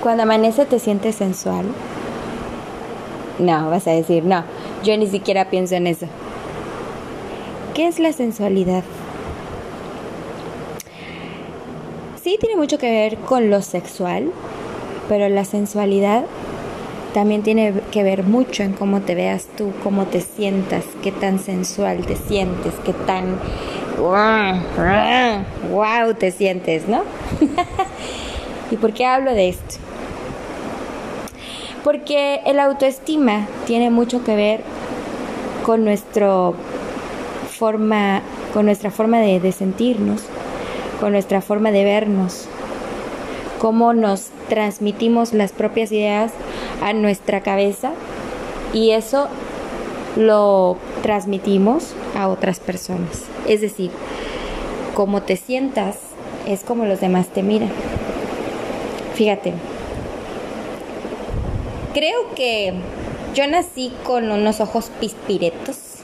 Cuando amanece te sientes sensual. No, vas a decir, no, yo ni siquiera pienso en eso. ¿Qué es la sensualidad? Sí tiene mucho que ver con lo sexual, pero la sensualidad también tiene que ver mucho en cómo te veas tú, cómo te sientas, qué tan sensual te sientes, qué tan wow te sientes, ¿no? ¿Y por qué hablo de esto? Porque el autoestima tiene mucho que ver con nuestro forma, con nuestra forma de, de sentirnos, con nuestra forma de vernos, cómo nos transmitimos las propias ideas a nuestra cabeza y eso lo transmitimos a otras personas. Es decir, como te sientas es como los demás te miran. Fíjate, creo que yo nací con unos ojos pispiretos,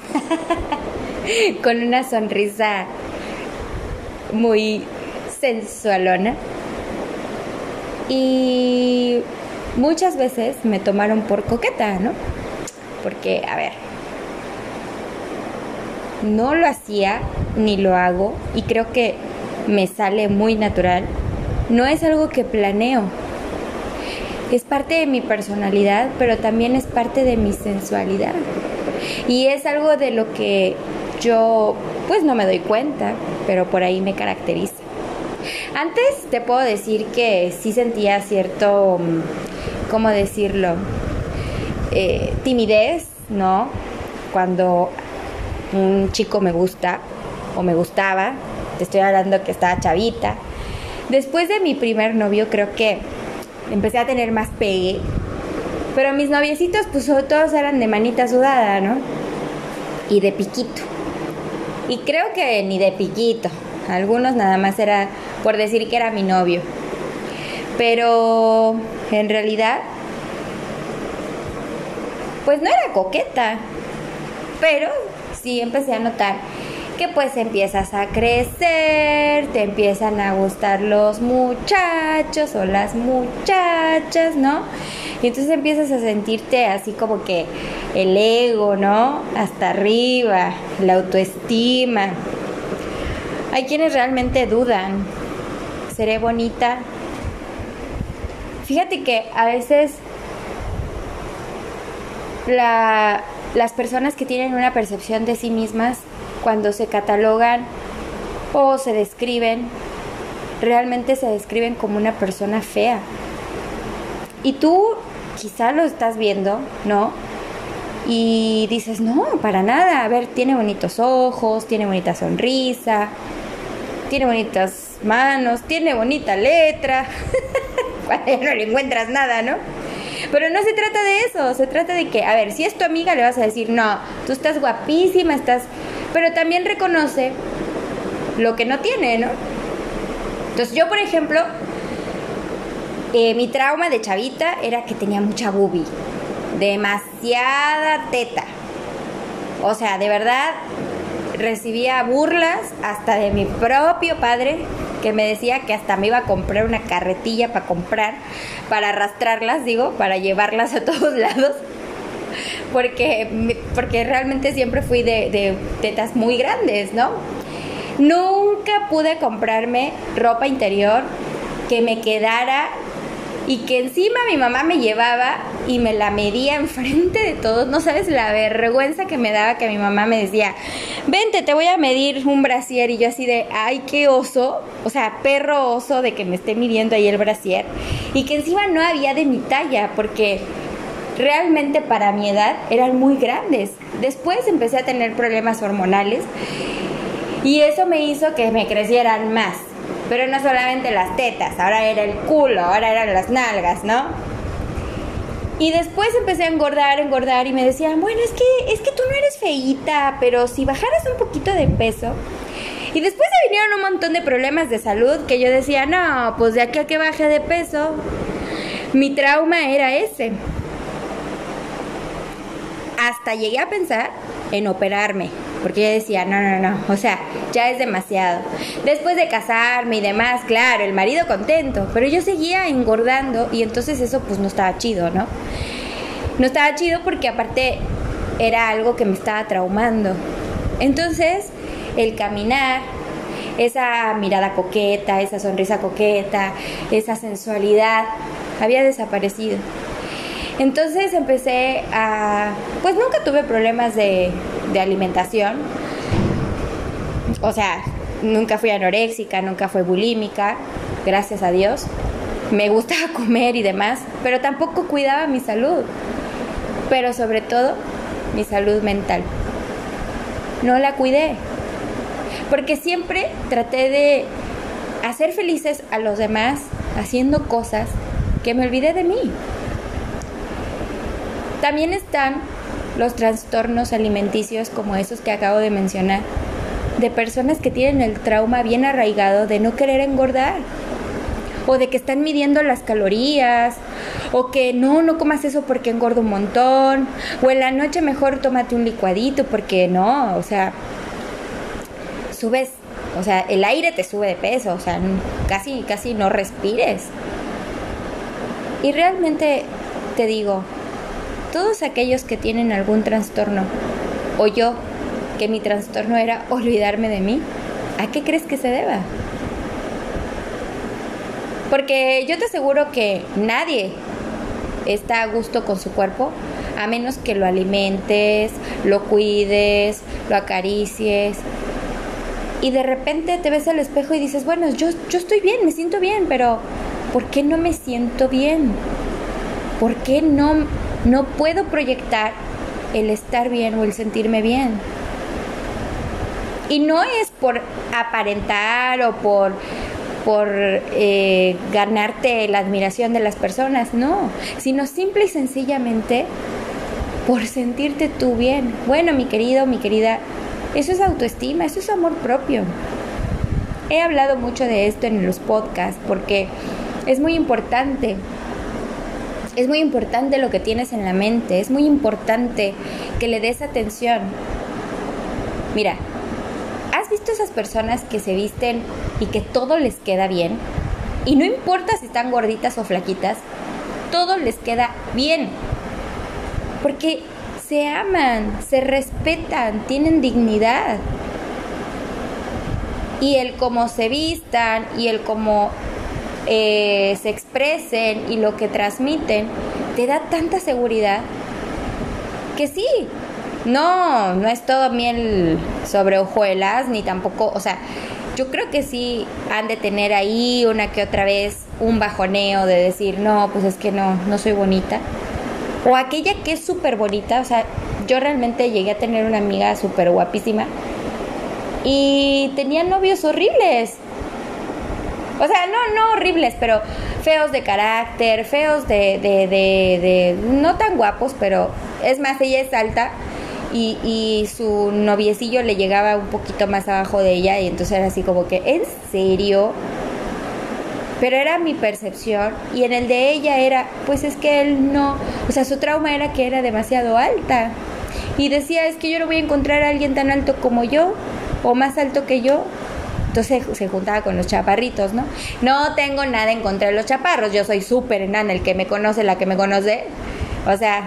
con una sonrisa muy sensualona y muchas veces me tomaron por coqueta, ¿no? Porque, a ver, no lo hacía ni lo hago y creo que me sale muy natural. No es algo que planeo. Es parte de mi personalidad, pero también es parte de mi sensualidad. Y es algo de lo que yo pues no me doy cuenta, pero por ahí me caracteriza. Antes te puedo decir que sí sentía cierto, mm, ¿cómo decirlo? Eh, timidez, ¿no? Cuando un chico me gusta o me gustaba, te estoy hablando que estaba chavita. Después de mi primer novio creo que empecé a tener más pegue, pero mis noviecitos pues todos eran de manita sudada, ¿no? Y de piquito. Y creo que ni de piquito, algunos nada más era por decir que era mi novio. Pero en realidad, pues no era coqueta. Pero sí empecé a notar que pues empiezas a crecer, te empiezan a gustar los muchachos o las muchachas, ¿no? Y entonces empiezas a sentirte así como que el ego, ¿no? Hasta arriba, la autoestima. Hay quienes realmente dudan, ¿seré bonita? Fíjate que a veces las personas que tienen una percepción de sí mismas cuando se catalogan o se describen, realmente se describen como una persona fea. Y tú quizá lo estás viendo, ¿no? Y dices, no, para nada, a ver, tiene bonitos ojos, tiene bonita sonrisa, tiene bonitas manos, tiene bonita letra. No le encuentras nada, ¿no? Pero no se trata de eso, se trata de que, a ver, si es tu amiga le vas a decir, no, tú estás guapísima, estás... Pero también reconoce lo que no tiene, ¿no? Entonces yo, por ejemplo, eh, mi trauma de chavita era que tenía mucha boobie, demasiada teta. O sea, de verdad, recibía burlas hasta de mi propio padre que me decía que hasta me iba a comprar una carretilla para comprar, para arrastrarlas, digo, para llevarlas a todos lados. Porque, porque realmente siempre fui de, de tetas muy grandes, ¿no? Nunca pude comprarme ropa interior que me quedara y que encima mi mamá me llevaba y me la medía enfrente de todos. No sabes la vergüenza que me daba que mi mamá me decía, vente, te voy a medir un brasier. Y yo así de, ay, qué oso. O sea, perro oso de que me esté midiendo ahí el brasier. Y que encima no había de mi talla, porque realmente para mi edad eran muy grandes. Después empecé a tener problemas hormonales y eso me hizo que me crecieran más. Pero no solamente las tetas, ahora era el culo, ahora eran las nalgas, ¿no? Y después empecé a engordar, engordar y me decían, bueno, es que, es que tú no eres feíta, pero si bajaras un poquito de peso. Y después se vinieron un montón de problemas de salud que yo decía, no, pues de aquí a que baje de peso, mi trauma era ese. Llegué a pensar en operarme porque yo decía, no, no, no, o sea, ya es demasiado. Después de casarme y demás, claro, el marido contento, pero yo seguía engordando y entonces eso pues no estaba chido, ¿no? No estaba chido porque aparte era algo que me estaba traumando. Entonces, el caminar, esa mirada coqueta, esa sonrisa coqueta, esa sensualidad, había desaparecido. Entonces empecé a, pues nunca tuve problemas de, de alimentación, o sea, nunca fui anoréxica, nunca fui bulímica, gracias a Dios. Me gustaba comer y demás, pero tampoco cuidaba mi salud, pero sobre todo mi salud mental. No la cuidé, porque siempre traté de hacer felices a los demás haciendo cosas que me olvidé de mí. También están los trastornos alimenticios como esos que acabo de mencionar, de personas que tienen el trauma bien arraigado de no querer engordar, o de que están midiendo las calorías, o que no, no comas eso porque engordo un montón, o en la noche mejor tómate un licuadito porque no, o sea, subes, o sea, el aire te sube de peso, o sea, casi, casi no respires. Y realmente te digo, todos aquellos que tienen algún trastorno, o yo, que mi trastorno era olvidarme de mí, ¿a qué crees que se deba? Porque yo te aseguro que nadie está a gusto con su cuerpo a menos que lo alimentes, lo cuides, lo acaricies, y de repente te ves al espejo y dices, bueno, yo, yo estoy bien, me siento bien, pero ¿por qué no me siento bien? ¿Por qué no, no puedo proyectar el estar bien o el sentirme bien? Y no es por aparentar o por, por eh, ganarte la admiración de las personas, no, sino simple y sencillamente por sentirte tú bien. Bueno, mi querido, mi querida, eso es autoestima, eso es amor propio. He hablado mucho de esto en los podcasts porque es muy importante. Es muy importante lo que tienes en la mente, es muy importante que le des atención. Mira, ¿has visto esas personas que se visten y que todo les queda bien? Y no importa si están gorditas o flaquitas, todo les queda bien. Porque se aman, se respetan, tienen dignidad. Y el cómo se vistan y el cómo eh, se expresen y lo que transmiten, te da tanta seguridad que sí, no, no es todo miel sobre hojuelas, ni tampoco, o sea, yo creo que sí han de tener ahí una que otra vez un bajoneo de decir, no, pues es que no, no soy bonita o aquella que es súper bonita, o sea, yo realmente llegué a tener una amiga súper guapísima y tenía novios horribles. O sea, no, no horribles, pero feos de carácter, feos de, de, de, de no tan guapos, pero es más, ella es alta y, y, su noviecillo le llegaba un poquito más abajo de ella y entonces era así como que, ¿en serio? pero era mi percepción y en el de ella era, pues es que él no, o sea, su trauma era que era demasiado alta y decía, es que yo no voy a encontrar a alguien tan alto como yo o más alto que yo. Entonces se juntaba con los chaparritos, ¿no? No tengo nada en contra de los chaparros, yo soy súper enana, el que me conoce, la que me conoce. O sea,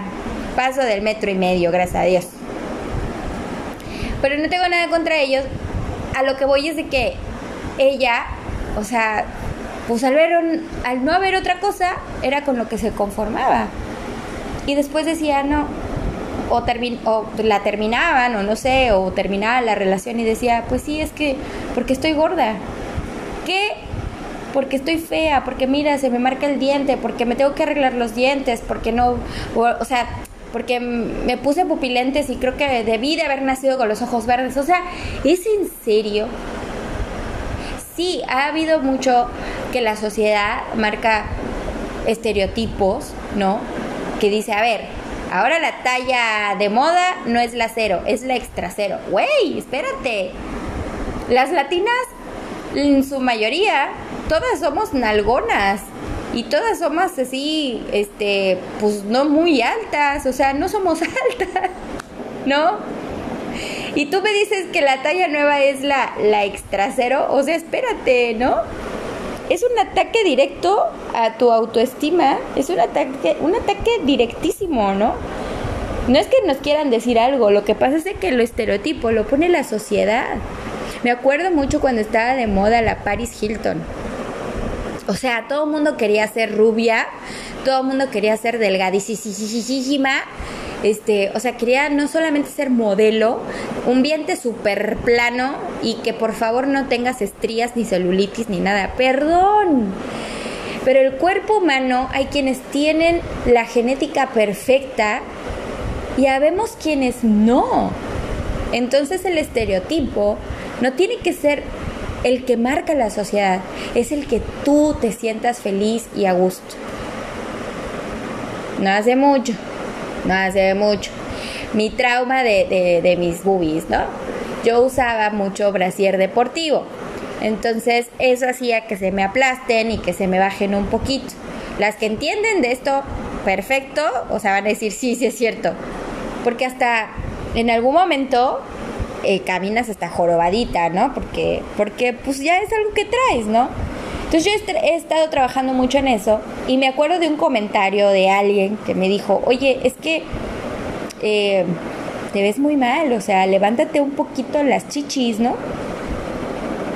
paso del metro y medio, gracias a Dios. Pero no tengo nada contra ellos. A lo que voy es de que ella, o sea, pues al, ver al no haber otra cosa, era con lo que se conformaba. Y después decía, no, o, o la terminaban, o no sé, o terminaba la relación y decía, pues sí, es que, porque estoy gorda. ¿Qué? Porque estoy fea, porque mira, se me marca el diente, porque me tengo que arreglar los dientes, porque no, o, o sea, porque me puse pupilentes y creo que debí de haber nacido con los ojos verdes. O sea, ¿es en serio? sí, ha habido mucho que la sociedad marca estereotipos, ¿no? Que dice, a ver, ahora la talla de moda no es la cero, es la extra cero. Güey, espérate. Las latinas, en su mayoría, todas somos nalgonas. Y todas somos así, este, pues no muy altas, o sea, no somos altas, ¿no? Y tú me dices que la talla nueva es la, la extra cero. O sea, espérate, ¿no? Es un ataque directo a tu autoestima. Es un ataque, un ataque directísimo, ¿no? No es que nos quieran decir algo, lo que pasa es que lo estereotipo lo pone la sociedad. Me acuerdo mucho cuando estaba de moda la Paris Hilton. O sea, todo el mundo quería ser rubia, todo el mundo quería ser delgadísima. Este, o sea, quería no solamente ser modelo, un vientre súper plano y que por favor no tengas estrías ni celulitis ni nada. Perdón. Pero el cuerpo humano hay quienes tienen la genética perfecta y habemos quienes no. Entonces el estereotipo no tiene que ser el que marca la sociedad, es el que tú te sientas feliz y a gusto. No hace mucho, no hace mucho. Mi trauma de, de, mis boobies, ¿no? Yo usaba mucho brasier deportivo. Entonces eso hacía que se me aplasten y que se me bajen un poquito. Las que entienden de esto perfecto, o sea, van a decir, sí, sí es cierto. Porque hasta en algún momento eh, caminas hasta jorobadita, ¿no? Porque, porque pues ya es algo que traes, ¿no? Entonces yo he estado trabajando mucho en eso y me acuerdo de un comentario de alguien que me dijo, oye, es que eh, te ves muy mal, o sea, levántate un poquito las chichis, ¿no?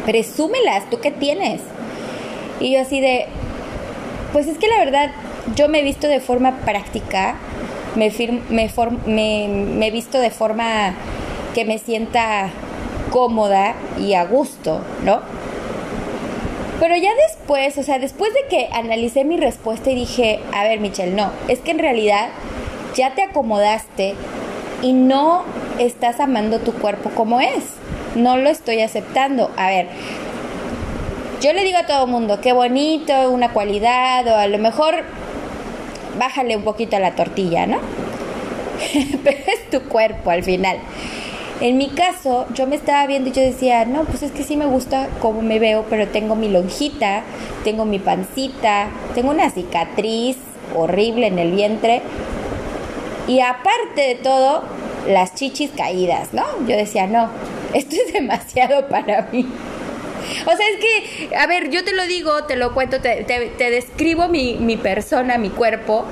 Presúmelas, ¿tú qué tienes? Y yo así de, pues es que la verdad, yo me he visto de forma práctica, me, me, me, me he visto de forma que me sienta cómoda y a gusto, ¿no? Pero ya después, o sea, después de que analicé mi respuesta y dije, a ver, Michelle, no, es que en realidad ya te acomodaste y no estás amando tu cuerpo como es. No lo estoy aceptando. A ver, yo le digo a todo mundo, qué bonito, una cualidad, o a lo mejor bájale un poquito a la tortilla, ¿no? Pero es tu cuerpo al final. En mi caso, yo me estaba viendo y yo decía, no, pues es que sí me gusta cómo me veo, pero tengo mi lonjita, tengo mi pancita, tengo una cicatriz horrible en el vientre. Y aparte de todo, las chichis caídas, ¿no? Yo decía, no, esto es demasiado para mí. O sea, es que, a ver, yo te lo digo, te lo cuento, te, te, describo mi, mi persona, mi cuerpo,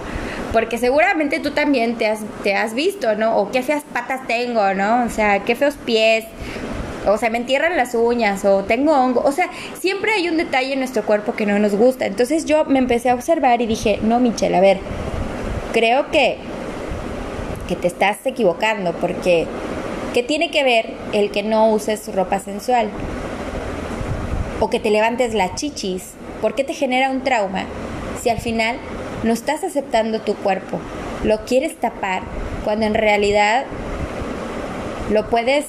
porque seguramente tú también te has, te has visto, ¿no? O qué feas patas tengo, ¿no? O sea, qué feos pies, o sea, me entierran las uñas, o tengo hongo, o sea, siempre hay un detalle en nuestro cuerpo que no nos gusta. Entonces yo me empecé a observar y dije, no, Michelle, a ver, creo que, que te estás equivocando, porque ¿qué tiene que ver el que no uses ropa sensual? O que te levantes las chichis, ¿por qué te genera un trauma si al final no estás aceptando tu cuerpo, lo quieres tapar cuando en realidad lo puedes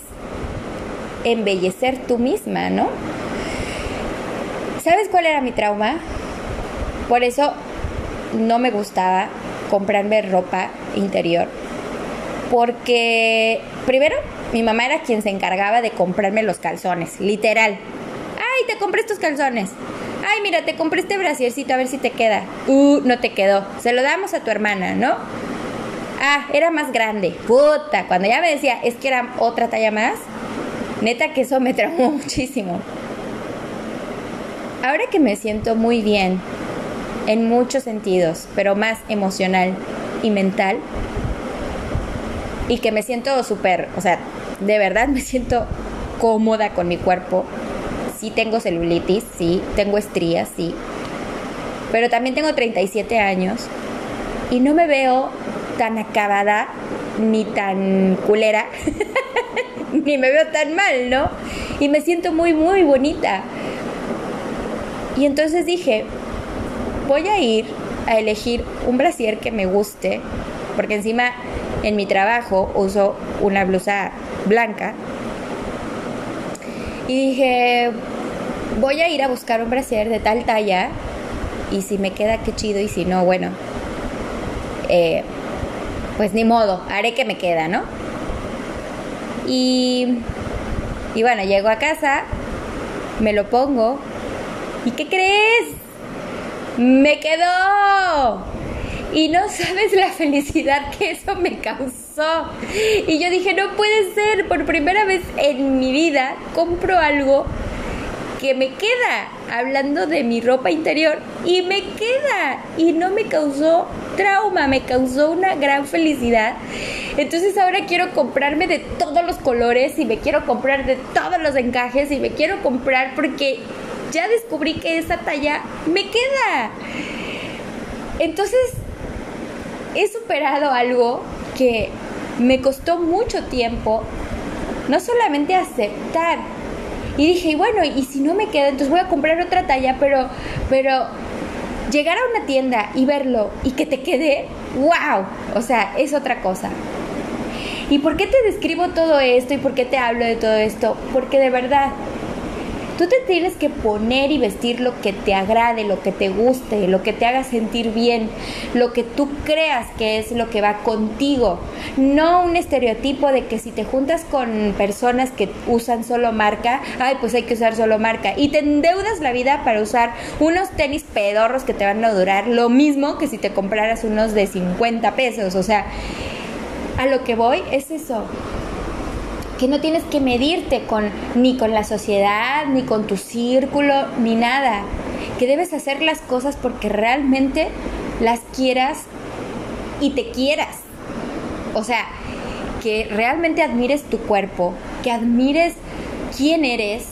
embellecer tú misma, ¿no? ¿Sabes cuál era mi trauma? Por eso no me gustaba comprarme ropa interior. Porque primero mi mamá era quien se encargaba de comprarme los calzones, literal. ¡Ay, te compré estos calzones! Ay, mira, te compré este brasiercito a ver si te queda. Uh, no te quedó. Se lo damos a tu hermana, ¿no? Ah, era más grande. Puta, cuando ya me decía, es que era otra talla más, neta que eso me traumó muchísimo. Ahora que me siento muy bien, en muchos sentidos, pero más emocional y mental, y que me siento súper, o sea, de verdad me siento cómoda con mi cuerpo, sí tengo celulitis, sí, tengo estrías, sí. Pero también tengo 37 años y no me veo tan acabada ni tan culera, ni me veo tan mal, ¿no? Y me siento muy, muy bonita. Y entonces dije, voy a ir a elegir un brasier que me guste, porque encima en mi trabajo uso una blusa blanca. Y dije, voy a ir a buscar un brasier de tal talla y si me queda qué chido y si no, bueno, eh, pues ni modo, haré que me queda, ¿no? Y, y bueno, llego a casa, me lo pongo y ¿qué crees? Me quedó. Y no sabes la felicidad que eso me causó. Y yo dije, no puede ser, por primera vez en mi vida compro algo que me queda, hablando de mi ropa interior, y me queda, y no me causó trauma, me causó una gran felicidad. Entonces ahora quiero comprarme de todos los colores y me quiero comprar de todos los encajes y me quiero comprar porque ya descubrí que esa talla me queda. Entonces he superado algo que me costó mucho tiempo, no solamente aceptar, y dije, bueno, y si no me queda, entonces voy a comprar otra talla, pero, pero llegar a una tienda y verlo y que te quede, wow, o sea, es otra cosa. ¿Y por qué te describo todo esto y por qué te hablo de todo esto? Porque de verdad Tú te tienes que poner y vestir lo que te agrade, lo que te guste, lo que te haga sentir bien, lo que tú creas que es lo que va contigo. No un estereotipo de que si te juntas con personas que usan solo marca, ay, pues hay que usar solo marca. Y te endeudas la vida para usar unos tenis pedorros que te van a durar lo mismo que si te compraras unos de 50 pesos. O sea, a lo que voy es eso que no tienes que medirte con ni con la sociedad, ni con tu círculo, ni nada. Que debes hacer las cosas porque realmente las quieras y te quieras. O sea, que realmente admires tu cuerpo, que admires quién eres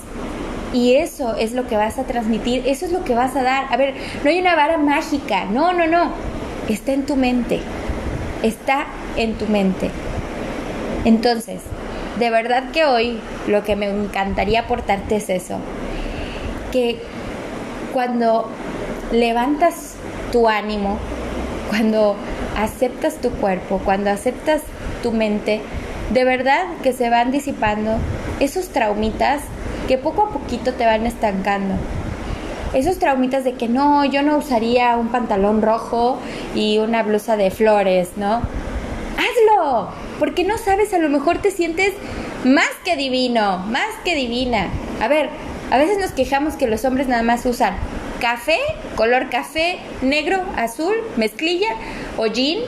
y eso es lo que vas a transmitir, eso es lo que vas a dar. A ver, no hay una vara mágica, no, no, no. Está en tu mente. Está en tu mente. Entonces, de verdad que hoy lo que me encantaría aportarte es eso, que cuando levantas tu ánimo, cuando aceptas tu cuerpo, cuando aceptas tu mente, de verdad que se van disipando esos traumitas que poco a poquito te van estancando. Esos traumitas de que no, yo no usaría un pantalón rojo y una blusa de flores, ¿no? Porque no sabes, a lo mejor te sientes más que divino, más que divina. A ver, a veces nos quejamos que los hombres nada más usan café, color café, negro, azul, mezclilla o jean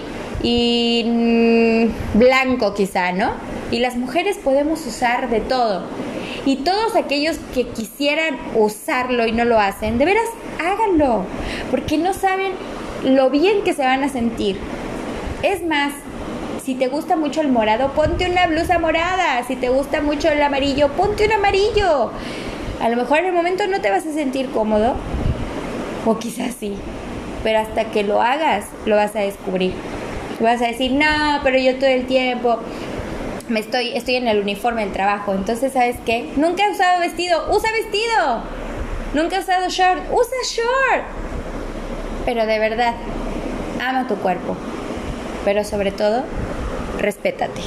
y mm, blanco quizá, ¿no? Y las mujeres podemos usar de todo. Y todos aquellos que quisieran usarlo y no lo hacen, de veras háganlo, porque no saben lo bien que se van a sentir. Es más, si te gusta mucho el morado, ponte una blusa morada. Si te gusta mucho el amarillo, ponte un amarillo. A lo mejor en el momento no te vas a sentir cómodo, o quizás sí, pero hasta que lo hagas, lo vas a descubrir. Vas a decir, no, pero yo todo el tiempo me estoy, estoy en el uniforme del trabajo. Entonces, ¿sabes qué? Nunca he usado vestido, usa vestido. Nunca he usado short, usa short. Pero de verdad, ama tu cuerpo. Pero sobre todo, respétate.